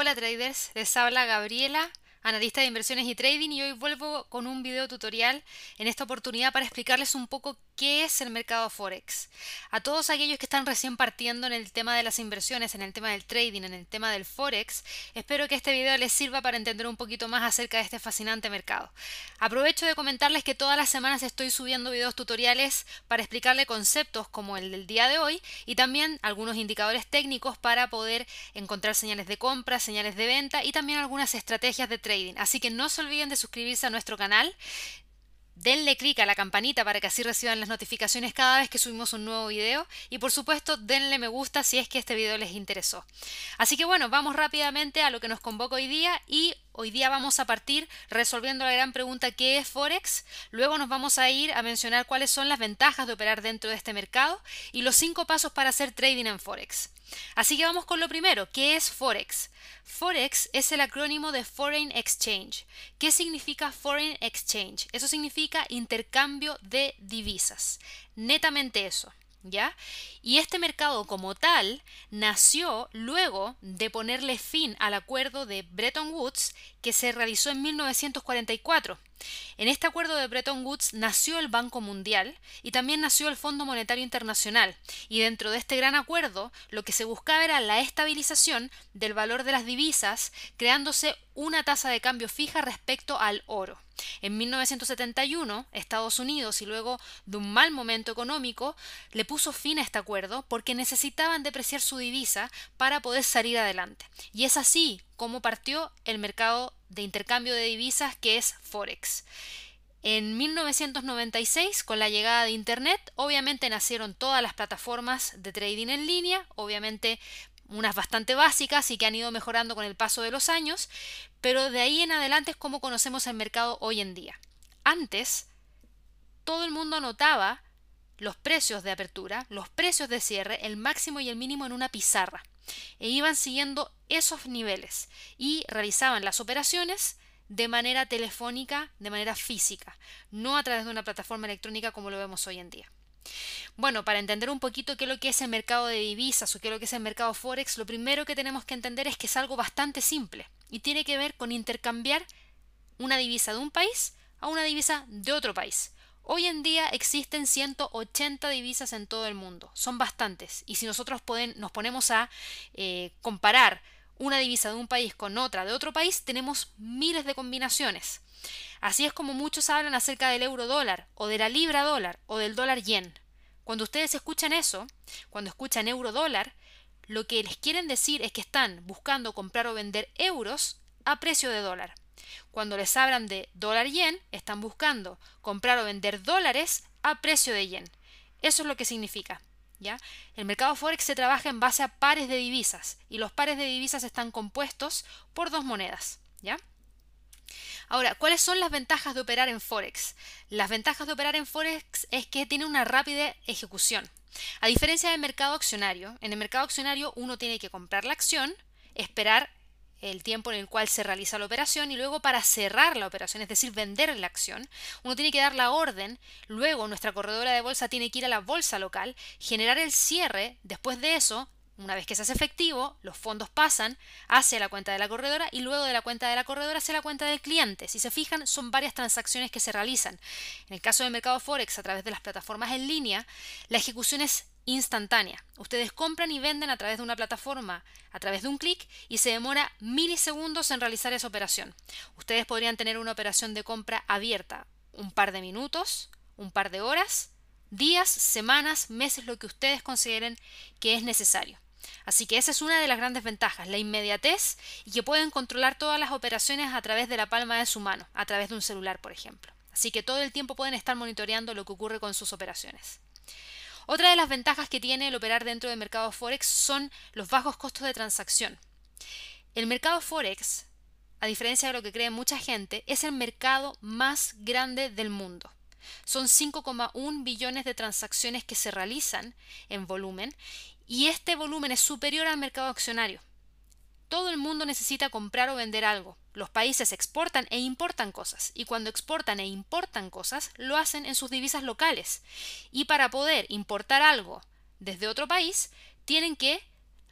Hola traders, les habla Gabriela analista de inversiones y trading y hoy vuelvo con un video tutorial en esta oportunidad para explicarles un poco qué es el mercado Forex. A todos aquellos que están recién partiendo en el tema de las inversiones, en el tema del trading, en el tema del Forex, espero que este video les sirva para entender un poquito más acerca de este fascinante mercado. Aprovecho de comentarles que todas las semanas estoy subiendo videos tutoriales para explicarle conceptos como el del día de hoy y también algunos indicadores técnicos para poder encontrar señales de compra, señales de venta y también algunas estrategias de trading Así que no se olviden de suscribirse a nuestro canal. Denle clic a la campanita para que así reciban las notificaciones cada vez que subimos un nuevo video y por supuesto denle me gusta si es que este video les interesó. Así que bueno, vamos rápidamente a lo que nos convoca hoy día y hoy día vamos a partir resolviendo la gran pregunta ¿qué es Forex? Luego nos vamos a ir a mencionar cuáles son las ventajas de operar dentro de este mercado y los cinco pasos para hacer trading en Forex. Así que vamos con lo primero, ¿qué es Forex? Forex es el acrónimo de Foreign Exchange. ¿Qué significa Foreign Exchange? Eso significa intercambio de divisas. Netamente eso. ¿Ya? Y este mercado como tal nació luego de ponerle fin al acuerdo de Bretton Woods que se realizó en 1944 en este acuerdo de Bretton Woods nació el Banco Mundial y también nació el Fondo Monetario Internacional, y dentro de este gran acuerdo lo que se buscaba era la estabilización del valor de las divisas, creándose una tasa de cambio fija respecto al oro. En 1971, Estados Unidos, y luego de un mal momento económico, le puso fin a este acuerdo porque necesitaban depreciar su divisa para poder salir adelante. Y es así como partió el mercado de intercambio de divisas que es Forex. En 1996, con la llegada de Internet, obviamente nacieron todas las plataformas de trading en línea, obviamente unas bastante básicas y que han ido mejorando con el paso de los años, pero de ahí en adelante es como conocemos el mercado hoy en día. Antes, todo el mundo anotaba los precios de apertura, los precios de cierre, el máximo y el mínimo en una pizarra, e iban siguiendo esos niveles y realizaban las operaciones de manera telefónica, de manera física, no a través de una plataforma electrónica como lo vemos hoy en día. Bueno, para entender un poquito qué es lo que es el mercado de divisas o qué es lo que es el mercado Forex, lo primero que tenemos que entender es que es algo bastante simple y tiene que ver con intercambiar una divisa de un país a una divisa de otro país. Hoy en día existen 180 divisas en todo el mundo, son bastantes, y si nosotros nos ponemos a eh, comparar una divisa de un país con otra de otro país, tenemos miles de combinaciones. Así es como muchos hablan acerca del euro dólar, o de la libra dólar, o del dólar yen. Cuando ustedes escuchan eso, cuando escuchan euro dólar, lo que les quieren decir es que están buscando comprar o vender euros a precio de dólar. Cuando les hablan de dólar yen, están buscando comprar o vender dólares a precio de yen. Eso es lo que significa. ¿Ya? El mercado forex se trabaja en base a pares de divisas y los pares de divisas están compuestos por dos monedas, ¿ya? Ahora, ¿cuáles son las ventajas de operar en forex? Las ventajas de operar en forex es que tiene una rápida ejecución. A diferencia del mercado accionario, en el mercado accionario uno tiene que comprar la acción, esperar el tiempo en el cual se realiza la operación y luego para cerrar la operación, es decir, vender la acción, uno tiene que dar la orden, luego nuestra corredora de bolsa tiene que ir a la bolsa local, generar el cierre, después de eso, una vez que se hace efectivo, los fondos pasan hacia la cuenta de la corredora y luego de la cuenta de la corredora hacia la cuenta del cliente. Si se fijan, son varias transacciones que se realizan. En el caso del mercado Forex, a través de las plataformas en línea, la ejecución es instantánea. Ustedes compran y venden a través de una plataforma, a través de un clic, y se demora milisegundos en realizar esa operación. Ustedes podrían tener una operación de compra abierta un par de minutos, un par de horas, días, semanas, meses, lo que ustedes consideren que es necesario. Así que esa es una de las grandes ventajas, la inmediatez y que pueden controlar todas las operaciones a través de la palma de su mano, a través de un celular, por ejemplo. Así que todo el tiempo pueden estar monitoreando lo que ocurre con sus operaciones. Otra de las ventajas que tiene el operar dentro del mercado Forex son los bajos costos de transacción. El mercado Forex, a diferencia de lo que cree mucha gente, es el mercado más grande del mundo. Son 5,1 billones de transacciones que se realizan en volumen y este volumen es superior al mercado accionario. Todo el mundo necesita comprar o vender algo. Los países exportan e importan cosas y cuando exportan e importan cosas lo hacen en sus divisas locales. Y para poder importar algo desde otro país tienen que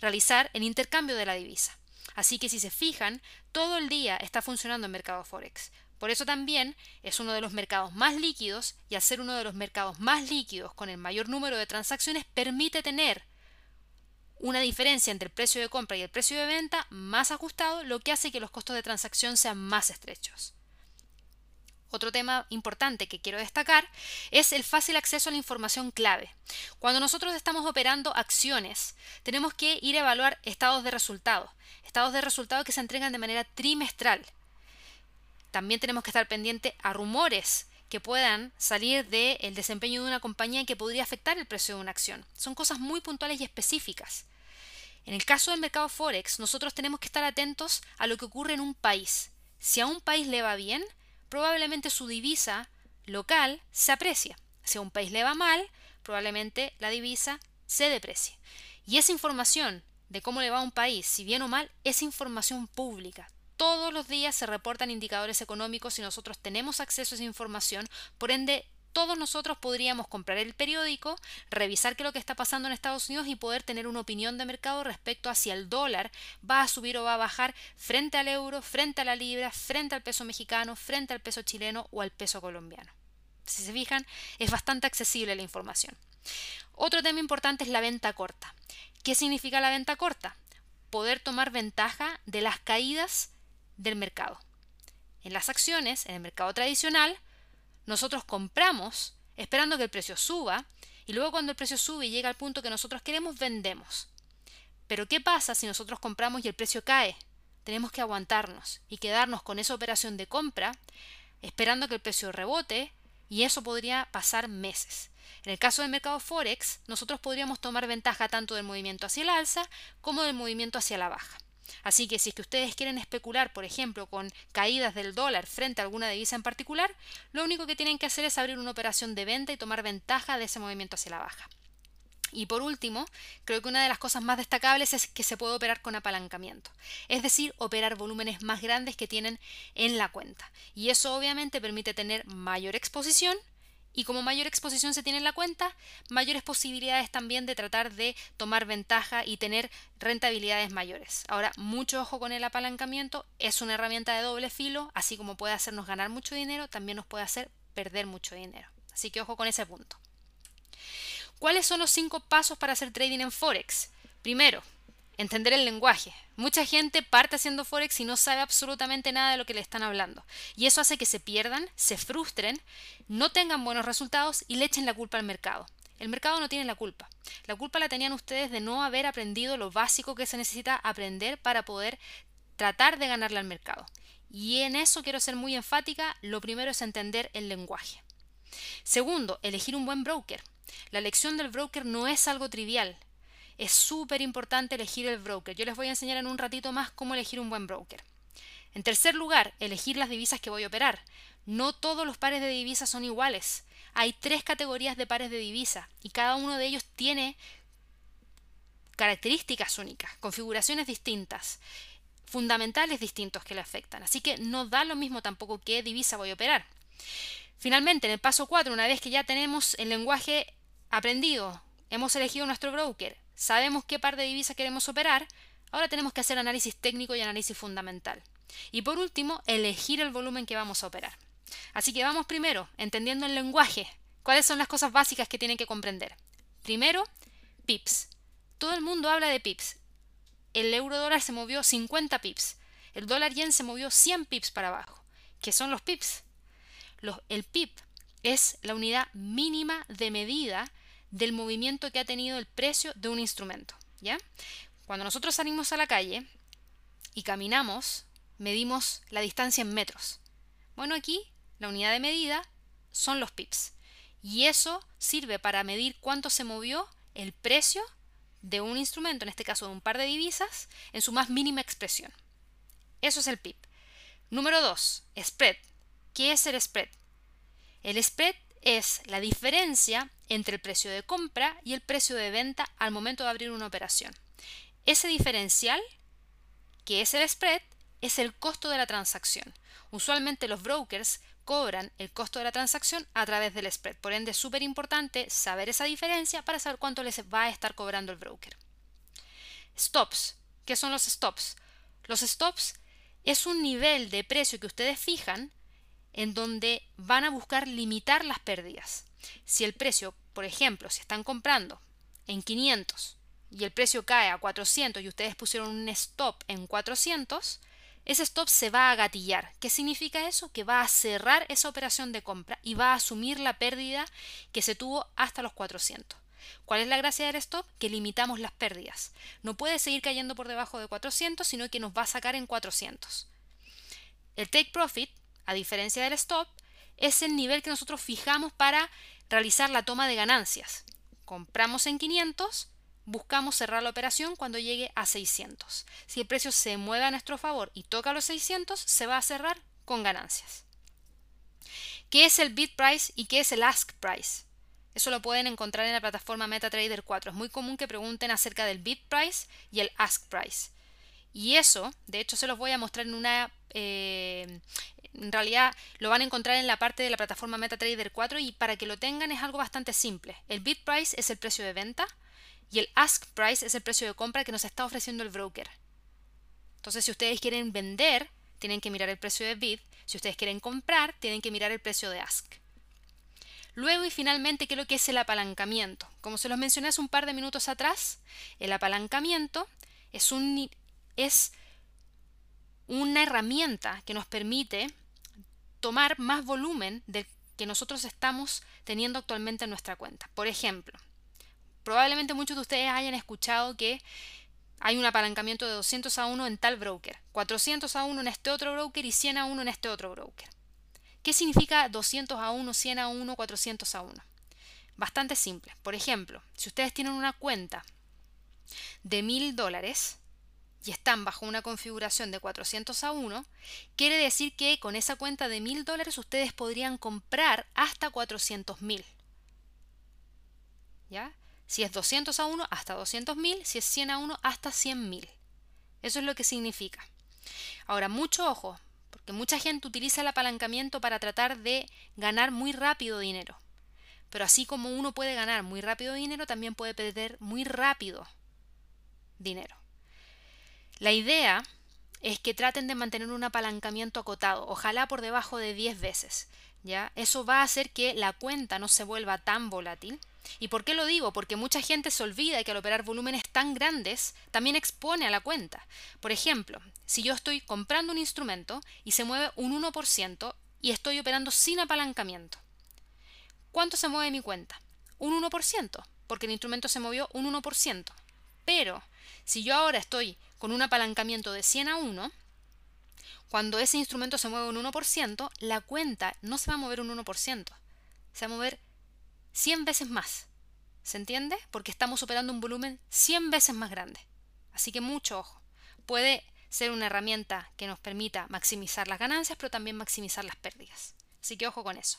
realizar el intercambio de la divisa. Así que si se fijan, todo el día está funcionando el mercado Forex. Por eso también es uno de los mercados más líquidos y al ser uno de los mercados más líquidos con el mayor número de transacciones permite tener una diferencia entre el precio de compra y el precio de venta más ajustado, lo que hace que los costos de transacción sean más estrechos. Otro tema importante que quiero destacar es el fácil acceso a la información clave. Cuando nosotros estamos operando acciones, tenemos que ir a evaluar estados de resultados, estados de resultados que se entregan de manera trimestral. También tenemos que estar pendiente a rumores que puedan salir del desempeño de una compañía que podría afectar el precio de una acción. Son cosas muy puntuales y específicas. En el caso del mercado Forex, nosotros tenemos que estar atentos a lo que ocurre en un país. Si a un país le va bien, probablemente su divisa local se aprecia. Si a un país le va mal, probablemente la divisa se deprecie. Y esa información de cómo le va a un país, si bien o mal, es información pública. Todos los días se reportan indicadores económicos y nosotros tenemos acceso a esa información, por ende todos nosotros podríamos comprar el periódico, revisar qué es lo que está pasando en Estados Unidos y poder tener una opinión de mercado respecto a si el dólar va a subir o va a bajar frente al euro, frente a la libra, frente al peso mexicano, frente al peso chileno o al peso colombiano. Si se fijan, es bastante accesible la información. Otro tema importante es la venta corta. ¿Qué significa la venta corta? Poder tomar ventaja de las caídas del mercado. En las acciones, en el mercado tradicional, nosotros compramos esperando que el precio suba y luego cuando el precio sube y llega al punto que nosotros queremos, vendemos. Pero ¿qué pasa si nosotros compramos y el precio cae? Tenemos que aguantarnos y quedarnos con esa operación de compra esperando que el precio rebote y eso podría pasar meses. En el caso del mercado Forex, nosotros podríamos tomar ventaja tanto del movimiento hacia el alza como del movimiento hacia la baja. Así que si es que ustedes quieren especular, por ejemplo, con caídas del dólar frente a alguna divisa en particular, lo único que tienen que hacer es abrir una operación de venta y tomar ventaja de ese movimiento hacia la baja. Y por último, creo que una de las cosas más destacables es que se puede operar con apalancamiento, es decir, operar volúmenes más grandes que tienen en la cuenta. Y eso obviamente permite tener mayor exposición y como mayor exposición se tiene en la cuenta, mayores posibilidades también de tratar de tomar ventaja y tener rentabilidades mayores. Ahora, mucho ojo con el apalancamiento, es una herramienta de doble filo, así como puede hacernos ganar mucho dinero, también nos puede hacer perder mucho dinero. Así que ojo con ese punto. ¿Cuáles son los cinco pasos para hacer trading en Forex? Primero, entender el lenguaje. Mucha gente parte haciendo Forex y no sabe absolutamente nada de lo que le están hablando. Y eso hace que se pierdan, se frustren, no tengan buenos resultados y le echen la culpa al mercado. El mercado no tiene la culpa. La culpa la tenían ustedes de no haber aprendido lo básico que se necesita aprender para poder tratar de ganarle al mercado. Y en eso quiero ser muy enfática. Lo primero es entender el lenguaje. Segundo, elegir un buen broker. La elección del broker no es algo trivial es súper importante elegir el broker. Yo les voy a enseñar en un ratito más cómo elegir un buen broker. En tercer lugar, elegir las divisas que voy a operar. No todos los pares de divisas son iguales. Hay tres categorías de pares de divisas y cada uno de ellos tiene características únicas, configuraciones distintas, fundamentales distintos que le afectan. Así que no da lo mismo tampoco qué divisa voy a operar. Finalmente, en el paso 4, una vez que ya tenemos el lenguaje aprendido, hemos elegido nuestro broker, sabemos qué par de divisas queremos operar, ahora tenemos que hacer análisis técnico y análisis fundamental. Y por último, elegir el volumen que vamos a operar. Así que vamos primero, entendiendo el lenguaje, cuáles son las cosas básicas que tienen que comprender. Primero, pips. Todo el mundo habla de pips. El euro dólar se movió 50 pips. El dólar yen se movió 100 pips para abajo. ¿Qué son los pips? el pip es la unidad mínima de medida del movimiento que ha tenido el precio de un instrumento. ¿ya? Cuando nosotros salimos a la calle y caminamos, medimos la distancia en metros. Bueno, aquí la unidad de medida son los pips. Y eso sirve para medir cuánto se movió el precio de un instrumento, en este caso de un par de divisas, en su más mínima expresión. Eso es el PIP. Número 2. Spread. ¿Qué es el spread? El spread es la diferencia entre el precio de compra y el precio de venta al momento de abrir una operación. Ese diferencial, que es el spread, es el costo de la transacción. Usualmente los brokers cobran el costo de la transacción a través del spread. Por ende, es súper importante saber esa diferencia para saber cuánto les va a estar cobrando el broker. Stops. ¿Qué son los stops? Los stops es un nivel de precio que ustedes fijan en donde van a buscar limitar las pérdidas. Si el precio, por ejemplo, si están comprando en 500 y el precio cae a 400 y ustedes pusieron un stop en 400, ese stop se va a gatillar. ¿Qué significa eso? Que va a cerrar esa operación de compra y va a asumir la pérdida que se tuvo hasta los 400. ¿Cuál es la gracia del stop? Que limitamos las pérdidas. No puede seguir cayendo por debajo de 400, sino que nos va a sacar en 400. El take profit, a diferencia del stop, es el nivel que nosotros fijamos para realizar la toma de ganancias. Compramos en 500, buscamos cerrar la operación cuando llegue a 600. Si el precio se mueve a nuestro favor y toca los 600, se va a cerrar con ganancias. ¿Qué es el bid price y qué es el ask price? Eso lo pueden encontrar en la plataforma MetaTrader 4. Es muy común que pregunten acerca del bid price y el ask price. Y eso, de hecho, se los voy a mostrar en una... Eh, en realidad lo van a encontrar en la parte de la plataforma MetaTrader 4 y para que lo tengan es algo bastante simple. El bid price es el precio de venta y el ask price es el precio de compra que nos está ofreciendo el broker. Entonces, si ustedes quieren vender, tienen que mirar el precio de bid. Si ustedes quieren comprar, tienen que mirar el precio de ask. Luego y finalmente, ¿qué es lo que es el apalancamiento? Como se los mencioné hace un par de minutos atrás, el apalancamiento es, es una herramienta que nos permite tomar más volumen del que nosotros estamos teniendo actualmente en nuestra cuenta. Por ejemplo, probablemente muchos de ustedes hayan escuchado que hay un apalancamiento de 200 a 1 en tal broker, 400 a 1 en este otro broker y 100 a 1 en este otro broker. ¿Qué significa 200 a 1, 100 a 1, 400 a 1? Bastante simple. Por ejemplo, si ustedes tienen una cuenta de 1000 dólares y están bajo una configuración de 400 a 1, quiere decir que con esa cuenta de 1000 dólares ustedes podrían comprar hasta 400 mil. ¿Ya? Si es 200 a 1, hasta 200 mil. Si es 100 a 1, hasta 100 mil. Eso es lo que significa. Ahora, mucho ojo, porque mucha gente utiliza el apalancamiento para tratar de ganar muy rápido dinero. Pero así como uno puede ganar muy rápido dinero, también puede perder muy rápido dinero. La idea es que traten de mantener un apalancamiento acotado, ojalá por debajo de 10 veces. ¿ya? Eso va a hacer que la cuenta no se vuelva tan volátil ¿Y por qué lo digo? Porque mucha gente se olvida que al operar volúmenes tan grandes también expone a la cuenta. Por ejemplo, si yo estoy comprando un instrumento y se mueve un 1% y estoy operando sin apalancamiento, ¿cuánto se mueve mi cuenta? Un 1%, porque el instrumento se movió un 1%. Pero si yo ahora estoy con un apalancamiento de 100 a 1, cuando ese instrumento se mueve un 1%, la cuenta no se va a mover un 1%, se va a mover 100 veces más. ¿Se entiende? Porque estamos operando un volumen 100 veces más grande. Así que mucho ojo. Puede ser una herramienta que nos permita maximizar las ganancias, pero también maximizar las pérdidas. Así que ojo con eso.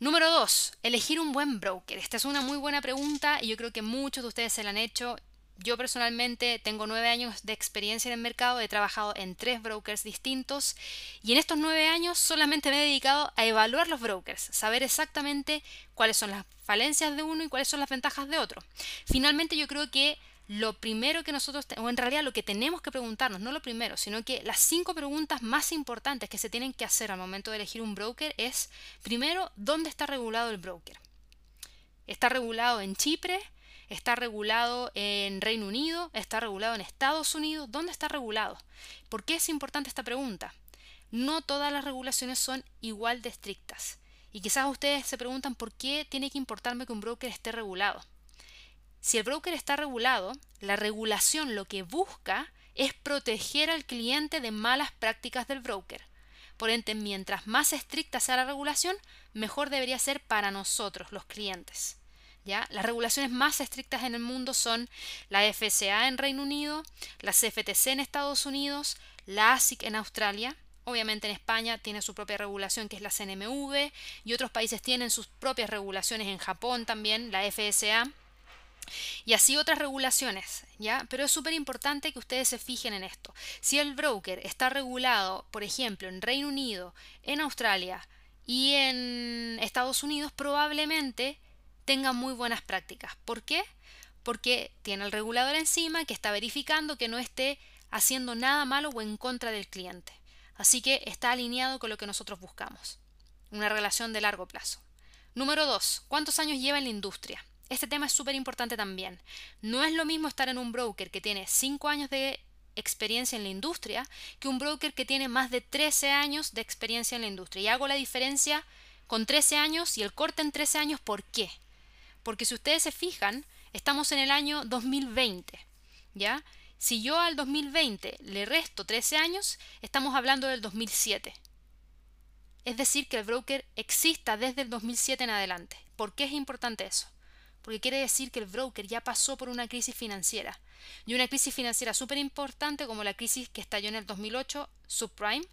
Número 2. Elegir un buen broker. Esta es una muy buena pregunta y yo creo que muchos de ustedes se la han hecho. Yo personalmente tengo nueve años de experiencia en el mercado, he trabajado en tres brokers distintos y en estos nueve años solamente me he dedicado a evaluar los brokers, saber exactamente cuáles son las falencias de uno y cuáles son las ventajas de otro. Finalmente yo creo que lo primero que nosotros, o en realidad lo que tenemos que preguntarnos, no lo primero, sino que las cinco preguntas más importantes que se tienen que hacer al momento de elegir un broker es, primero, ¿dónde está regulado el broker? ¿Está regulado en Chipre? Está regulado en Reino Unido, está regulado en Estados Unidos, ¿dónde está regulado? ¿Por qué es importante esta pregunta? No todas las regulaciones son igual de estrictas. Y quizás ustedes se preguntan por qué tiene que importarme que un broker esté regulado. Si el broker está regulado, la regulación lo que busca es proteger al cliente de malas prácticas del broker. Por ende, mientras más estricta sea la regulación, mejor debería ser para nosotros, los clientes. Las regulaciones más estrictas en el mundo son la FSA en Reino Unido, la CFTC en Estados Unidos, la ASIC en Australia. Obviamente en España tiene su propia regulación que es la CNMV y otros países tienen sus propias regulaciones en Japón también, la FSA. Y así otras regulaciones, ¿ya? Pero es súper importante que ustedes se fijen en esto. Si el broker está regulado, por ejemplo, en Reino Unido, en Australia y en Estados Unidos, probablemente tenga muy buenas prácticas. ¿Por qué? Porque tiene el regulador encima que está verificando que no esté haciendo nada malo o en contra del cliente. Así que está alineado con lo que nosotros buscamos. Una relación de largo plazo. Número 2. ¿Cuántos años lleva en la industria? Este tema es súper importante también. No es lo mismo estar en un broker que tiene 5 años de experiencia en la industria que un broker que tiene más de 13 años de experiencia en la industria. Y hago la diferencia con 13 años y el corte en 13 años, ¿por qué? Porque si ustedes se fijan, estamos en el año 2020, ¿ya? Si yo al 2020 le resto 13 años, estamos hablando del 2007. Es decir, que el broker exista desde el 2007 en adelante. ¿Por qué es importante eso? Porque quiere decir que el broker ya pasó por una crisis financiera. Y una crisis financiera súper importante como la crisis que estalló en el 2008, subprime.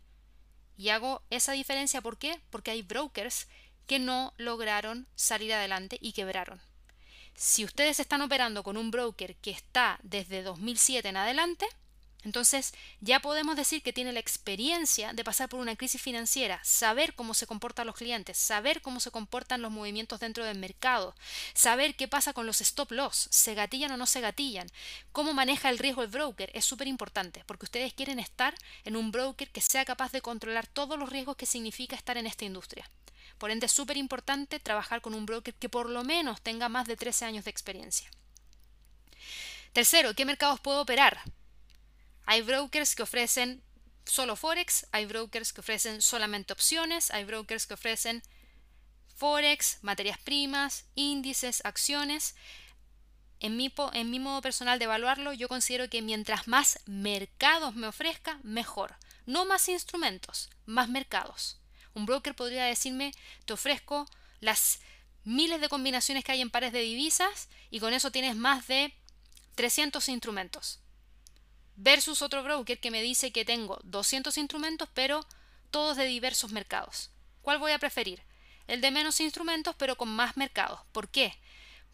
Y hago esa diferencia, ¿por qué? Porque hay brokers que no lograron salir adelante y quebraron. Si ustedes están operando con un broker que está desde 2007 en adelante, entonces ya podemos decir que tiene la experiencia de pasar por una crisis financiera, saber cómo se comportan los clientes, saber cómo se comportan los movimientos dentro del mercado, saber qué pasa con los stop loss, se gatillan o no se gatillan, cómo maneja el riesgo el broker, es súper importante porque ustedes quieren estar en un broker que sea capaz de controlar todos los riesgos que significa estar en esta industria. Por ende es súper importante trabajar con un broker que por lo menos tenga más de 13 años de experiencia. Tercero, ¿qué mercados puedo operar? Hay brokers que ofrecen solo Forex, hay brokers que ofrecen solamente opciones, hay brokers que ofrecen Forex, materias primas, índices, acciones. En mi, en mi modo personal de evaluarlo, yo considero que mientras más mercados me ofrezca, mejor. No más instrumentos, más mercados. Un broker podría decirme, te ofrezco las miles de combinaciones que hay en pares de divisas y con eso tienes más de 300 instrumentos versus otro broker que me dice que tengo 200 instrumentos, pero todos de diversos mercados. ¿Cuál voy a preferir? El de menos instrumentos, pero con más mercados. ¿Por qué?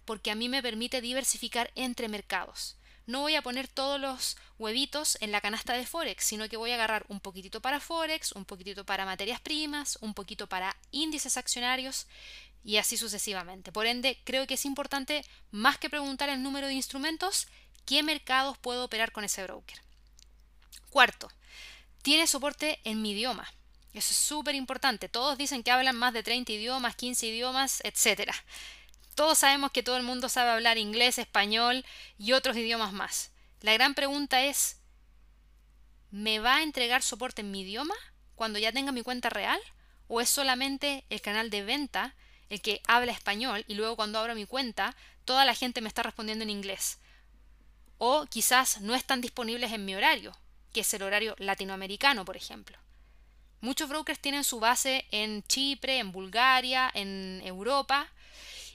Porque a mí me permite diversificar entre mercados. No voy a poner todos los huevitos en la canasta de Forex, sino que voy a agarrar un poquitito para Forex, un poquitito para materias primas, un poquito para índices accionarios y así sucesivamente. Por ende, creo que es importante, más que preguntar el número de instrumentos, qué mercados puedo operar con ese broker. Cuarto, tiene soporte en mi idioma. Eso es súper importante. Todos dicen que hablan más de 30 idiomas, 15 idiomas, etc. Todos sabemos que todo el mundo sabe hablar inglés, español y otros idiomas más. La gran pregunta es, ¿me va a entregar soporte en mi idioma cuando ya tenga mi cuenta real? ¿O es solamente el canal de venta el que habla español y luego cuando abro mi cuenta toda la gente me está respondiendo en inglés? o quizás no están disponibles en mi horario, que es el horario latinoamericano, por ejemplo. Muchos brokers tienen su base en Chipre, en Bulgaria, en Europa,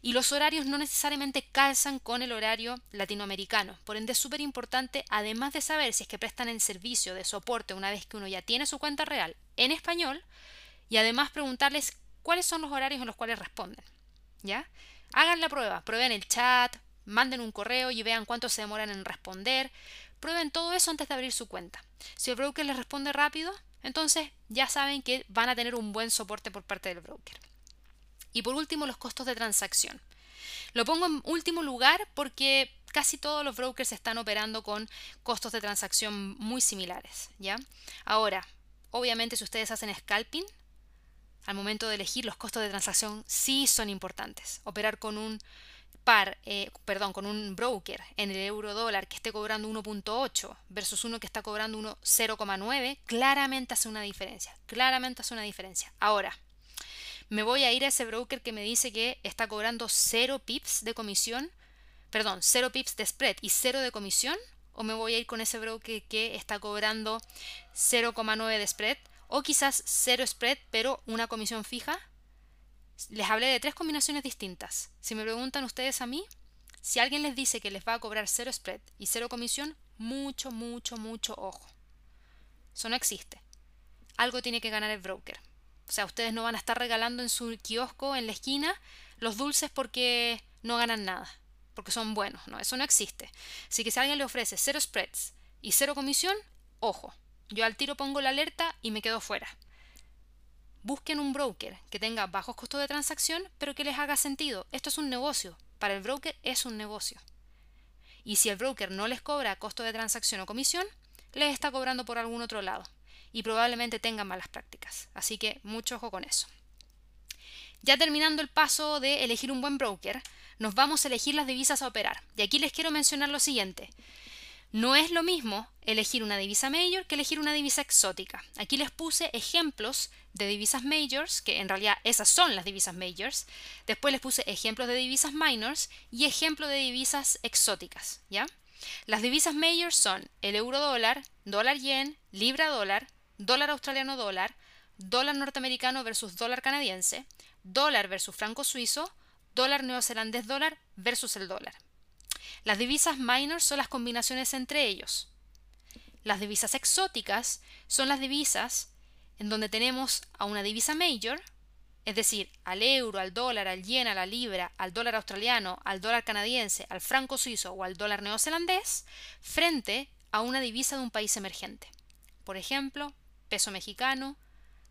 y los horarios no necesariamente calzan con el horario latinoamericano. Por ende es súper importante, además de saber si es que prestan el servicio de soporte una vez que uno ya tiene su cuenta real en español, y además preguntarles cuáles son los horarios en los cuales responden. ¿Ya? Hagan la prueba, prueben el chat, manden un correo y vean cuánto se demoran en responder. Prueben todo eso antes de abrir su cuenta. Si el broker les responde rápido, entonces ya saben que van a tener un buen soporte por parte del broker. Y por último, los costos de transacción. Lo pongo en último lugar porque casi todos los brokers están operando con costos de transacción muy similares, ¿ya? Ahora, obviamente si ustedes hacen scalping, al momento de elegir los costos de transacción sí son importantes. Operar con un par, eh, perdón, con un broker en el euro dólar que esté cobrando 1.8 versus uno que está cobrando 0,9, claramente hace una diferencia. Claramente hace una diferencia. Ahora, me voy a ir a ese broker que me dice que está cobrando 0 pips de comisión, perdón, 0 pips de spread y 0 de comisión, o me voy a ir con ese broker que está cobrando 0,9 de spread, o quizás 0 spread pero una comisión fija les hablé de tres combinaciones distintas. Si me preguntan ustedes a mí, si alguien les dice que les va a cobrar cero spread y cero comisión, mucho, mucho, mucho ojo. Eso no existe. Algo tiene que ganar el broker. O sea, ustedes no van a estar regalando en su kiosco, en la esquina, los dulces porque no ganan nada, porque son buenos. No, eso no existe. Así que si alguien le ofrece cero spreads y cero comisión, ojo. Yo al tiro pongo la alerta y me quedo fuera. Busquen un broker que tenga bajos costos de transacción, pero que les haga sentido. Esto es un negocio. Para el broker es un negocio. Y si el broker no les cobra costo de transacción o comisión, les está cobrando por algún otro lado y probablemente tengan malas prácticas. Así que mucho ojo con eso. Ya terminando el paso de elegir un buen broker, nos vamos a elegir las divisas a operar. Y aquí les quiero mencionar lo siguiente. No es lo mismo elegir una divisa major que elegir una divisa exótica. Aquí les puse ejemplos de divisas majors, que en realidad esas son las divisas majors. Después les puse ejemplos de divisas minors y ejemplos de divisas exóticas, ¿ya? Las divisas majors son el euro dólar, dólar yen, libra dólar, dólar australiano dólar, dólar norteamericano versus dólar canadiense, dólar versus franco suizo, dólar neozelandés dólar versus el dólar. Las divisas minor son las combinaciones entre ellos. Las divisas exóticas son las divisas en donde tenemos a una divisa major, es decir, al euro, al dólar, al yen, a la libra, al dólar australiano, al dólar canadiense, al franco suizo o al dólar neozelandés, frente a una divisa de un país emergente. Por ejemplo, peso mexicano,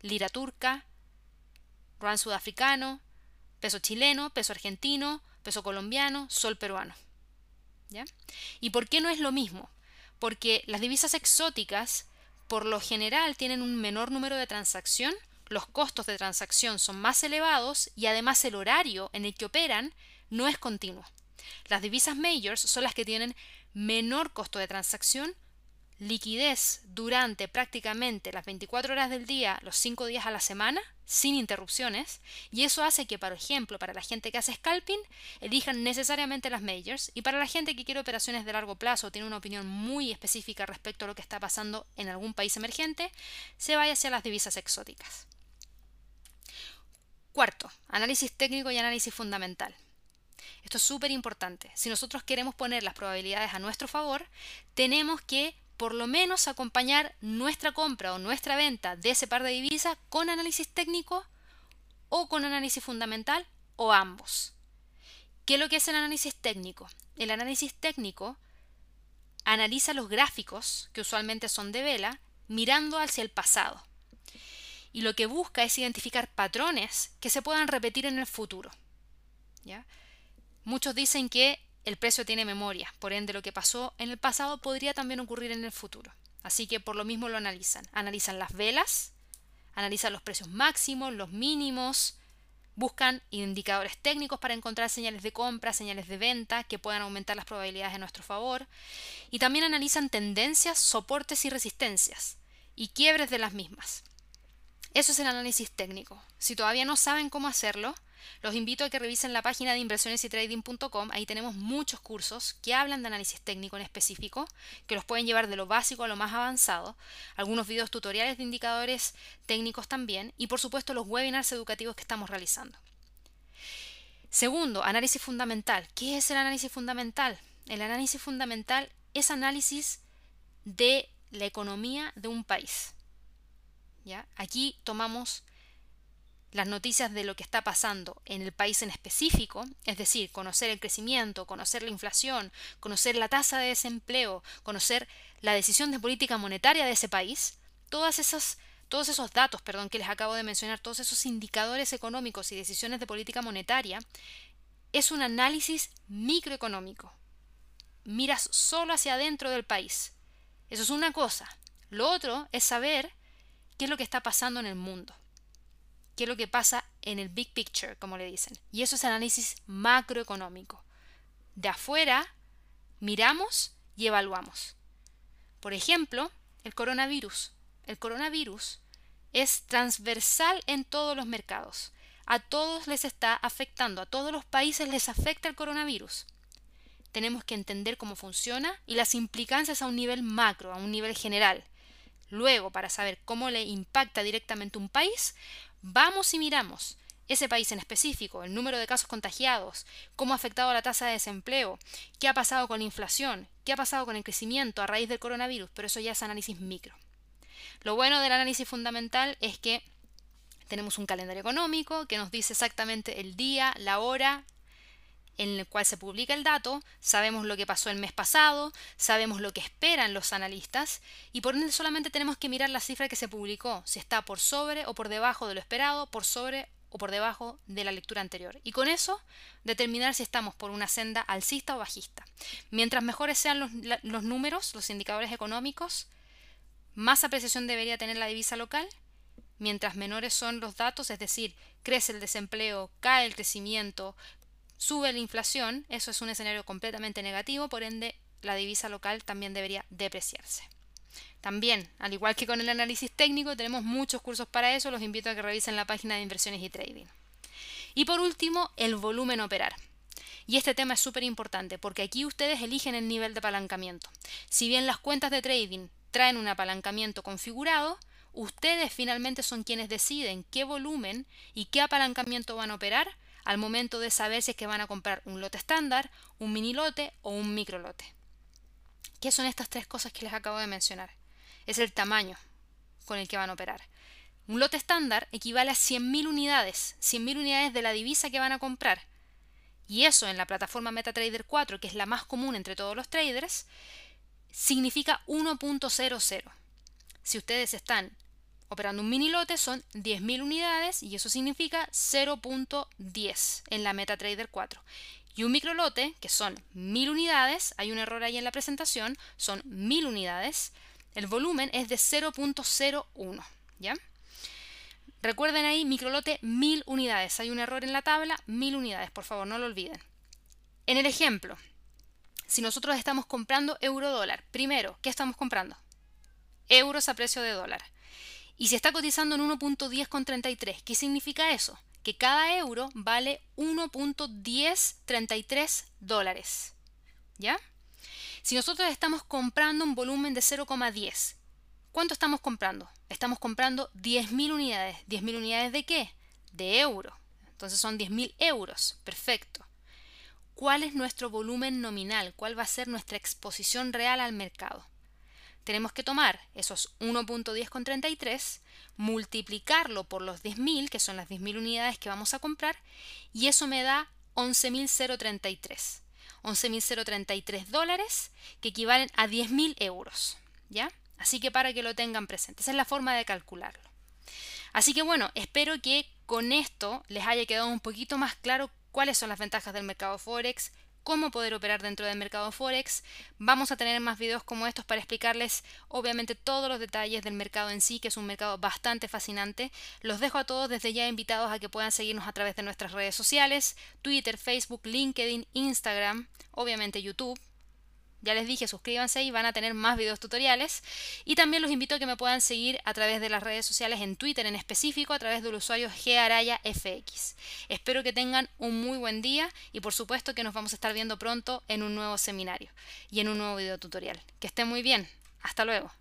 lira turca, ruan sudafricano, peso chileno, peso argentino, peso colombiano, sol peruano. ¿Y por qué no es lo mismo? Porque las divisas exóticas, por lo general, tienen un menor número de transacción, los costos de transacción son más elevados y además el horario en el que operan no es continuo. Las divisas majors son las que tienen menor costo de transacción, liquidez durante prácticamente las 24 horas del día, los 5 días a la semana, sin interrupciones, y eso hace que, por ejemplo, para la gente que hace scalping, elijan necesariamente las majors, y para la gente que quiere operaciones de largo plazo, tiene una opinión muy específica respecto a lo que está pasando en algún país emergente, se vaya hacia las divisas exóticas. Cuarto, análisis técnico y análisis fundamental. Esto es súper importante. Si nosotros queremos poner las probabilidades a nuestro favor, tenemos que por lo menos acompañar nuestra compra o nuestra venta de ese par de divisas con análisis técnico o con análisis fundamental o ambos. ¿Qué es lo que es el análisis técnico? El análisis técnico analiza los gráficos, que usualmente son de vela, mirando hacia el pasado. Y lo que busca es identificar patrones que se puedan repetir en el futuro. ¿ya? Muchos dicen que el precio tiene memoria, por ende lo que pasó en el pasado podría también ocurrir en el futuro. Así que por lo mismo lo analizan. Analizan las velas, analizan los precios máximos, los mínimos, buscan indicadores técnicos para encontrar señales de compra, señales de venta que puedan aumentar las probabilidades en nuestro favor. Y también analizan tendencias, soportes y resistencias y quiebres de las mismas. Eso es el análisis técnico. Si todavía no saben cómo hacerlo, los invito a que revisen la página de inversionesytrading.com. Ahí tenemos muchos cursos que hablan de análisis técnico en específico, que los pueden llevar de lo básico a lo más avanzado. Algunos videos tutoriales de indicadores técnicos también. Y por supuesto los webinars educativos que estamos realizando. Segundo, análisis fundamental. ¿Qué es el análisis fundamental? El análisis fundamental es análisis de la economía de un país. ¿Ya? Aquí tomamos las noticias de lo que está pasando en el país en específico, es decir, conocer el crecimiento, conocer la inflación, conocer la tasa de desempleo, conocer la decisión de política monetaria de ese país, todas esas, todos esos datos perdón, que les acabo de mencionar, todos esos indicadores económicos y decisiones de política monetaria, es un análisis microeconómico. Miras solo hacia adentro del país. Eso es una cosa. Lo otro es saber qué es lo que está pasando en el mundo qué es lo que pasa en el big picture, como le dicen. Y eso es análisis macroeconómico. De afuera miramos y evaluamos. Por ejemplo, el coronavirus. El coronavirus es transversal en todos los mercados. A todos les está afectando, a todos los países les afecta el coronavirus. Tenemos que entender cómo funciona y las implicancias a un nivel macro, a un nivel general. Luego, para saber cómo le impacta directamente un país, vamos y miramos ese país en específico, el número de casos contagiados, cómo ha afectado la tasa de desempleo, qué ha pasado con la inflación, qué ha pasado con el crecimiento a raíz del coronavirus, pero eso ya es análisis micro. Lo bueno del análisis fundamental es que tenemos un calendario económico que nos dice exactamente el día, la hora en el cual se publica el dato, sabemos lo que pasó el mes pasado, sabemos lo que esperan los analistas y por ende solamente tenemos que mirar la cifra que se publicó, si está por sobre o por debajo de lo esperado, por sobre o por debajo de la lectura anterior. Y con eso determinar si estamos por una senda alcista o bajista. Mientras mejores sean los, los números, los indicadores económicos, más apreciación debería tener la divisa local. Mientras menores son los datos, es decir, crece el desempleo, cae el crecimiento, sube la inflación, eso es un escenario completamente negativo, por ende la divisa local también debería depreciarse. También, al igual que con el análisis técnico, tenemos muchos cursos para eso, los invito a que revisen la página de inversiones y trading. Y por último, el volumen operar. Y este tema es súper importante porque aquí ustedes eligen el nivel de apalancamiento. Si bien las cuentas de trading traen un apalancamiento configurado, ustedes finalmente son quienes deciden qué volumen y qué apalancamiento van a operar al momento de saber si es que van a comprar un lote estándar, un mini lote o un micro lote. ¿Qué son estas tres cosas que les acabo de mencionar? Es el tamaño con el que van a operar. Un lote estándar equivale a 100.000 unidades, 100.000 unidades de la divisa que van a comprar. Y eso en la plataforma MetaTrader 4, que es la más común entre todos los traders, significa 1.00. Si ustedes están operando un mini lote son 10.000 unidades y eso significa 0.10 en la MetaTrader 4. Y un micro lote, que son 1.000 unidades, hay un error ahí en la presentación, son 1.000 unidades, el volumen es de 0.01, ¿ya? Recuerden ahí, microlote 1000 unidades. Hay un error en la tabla, 1000 unidades, por favor, no lo olviden. En el ejemplo, si nosotros estamos comprando euro dólar, primero, ¿qué estamos comprando? Euros a precio de dólar. Y si está cotizando en 1.1033, ¿qué significa eso? Que cada euro vale 1.1033 dólares. ¿Ya? Si nosotros estamos comprando un volumen de 0,10, ¿cuánto estamos comprando? Estamos comprando 10.000 unidades. ¿10.000 unidades de qué? De euro. Entonces son 10.000 euros. Perfecto. ¿Cuál es nuestro volumen nominal? ¿Cuál va a ser nuestra exposición real al mercado? Tenemos que tomar esos 1.1033, multiplicarlo por los 10.000, que son las 10.000 unidades que vamos a comprar, y eso me da 11.033. 11.033 dólares, que equivalen a 10.000 euros. ¿Ya? Así que para que lo tengan presente, esa es la forma de calcularlo. Así que bueno, espero que con esto les haya quedado un poquito más claro cuáles son las ventajas del mercado Forex, cómo poder operar dentro del mercado Forex. Vamos a tener más videos como estos para explicarles obviamente todos los detalles del mercado en sí, que es un mercado bastante fascinante. Los dejo a todos desde ya invitados a que puedan seguirnos a través de nuestras redes sociales, Twitter, Facebook, LinkedIn, Instagram, obviamente YouTube. Ya les dije, suscríbanse y van a tener más videos tutoriales. Y también los invito a que me puedan seguir a través de las redes sociales en Twitter en específico, a través del usuario GARAYAFX. Espero que tengan un muy buen día y por supuesto que nos vamos a estar viendo pronto en un nuevo seminario y en un nuevo video tutorial. Que estén muy bien. Hasta luego.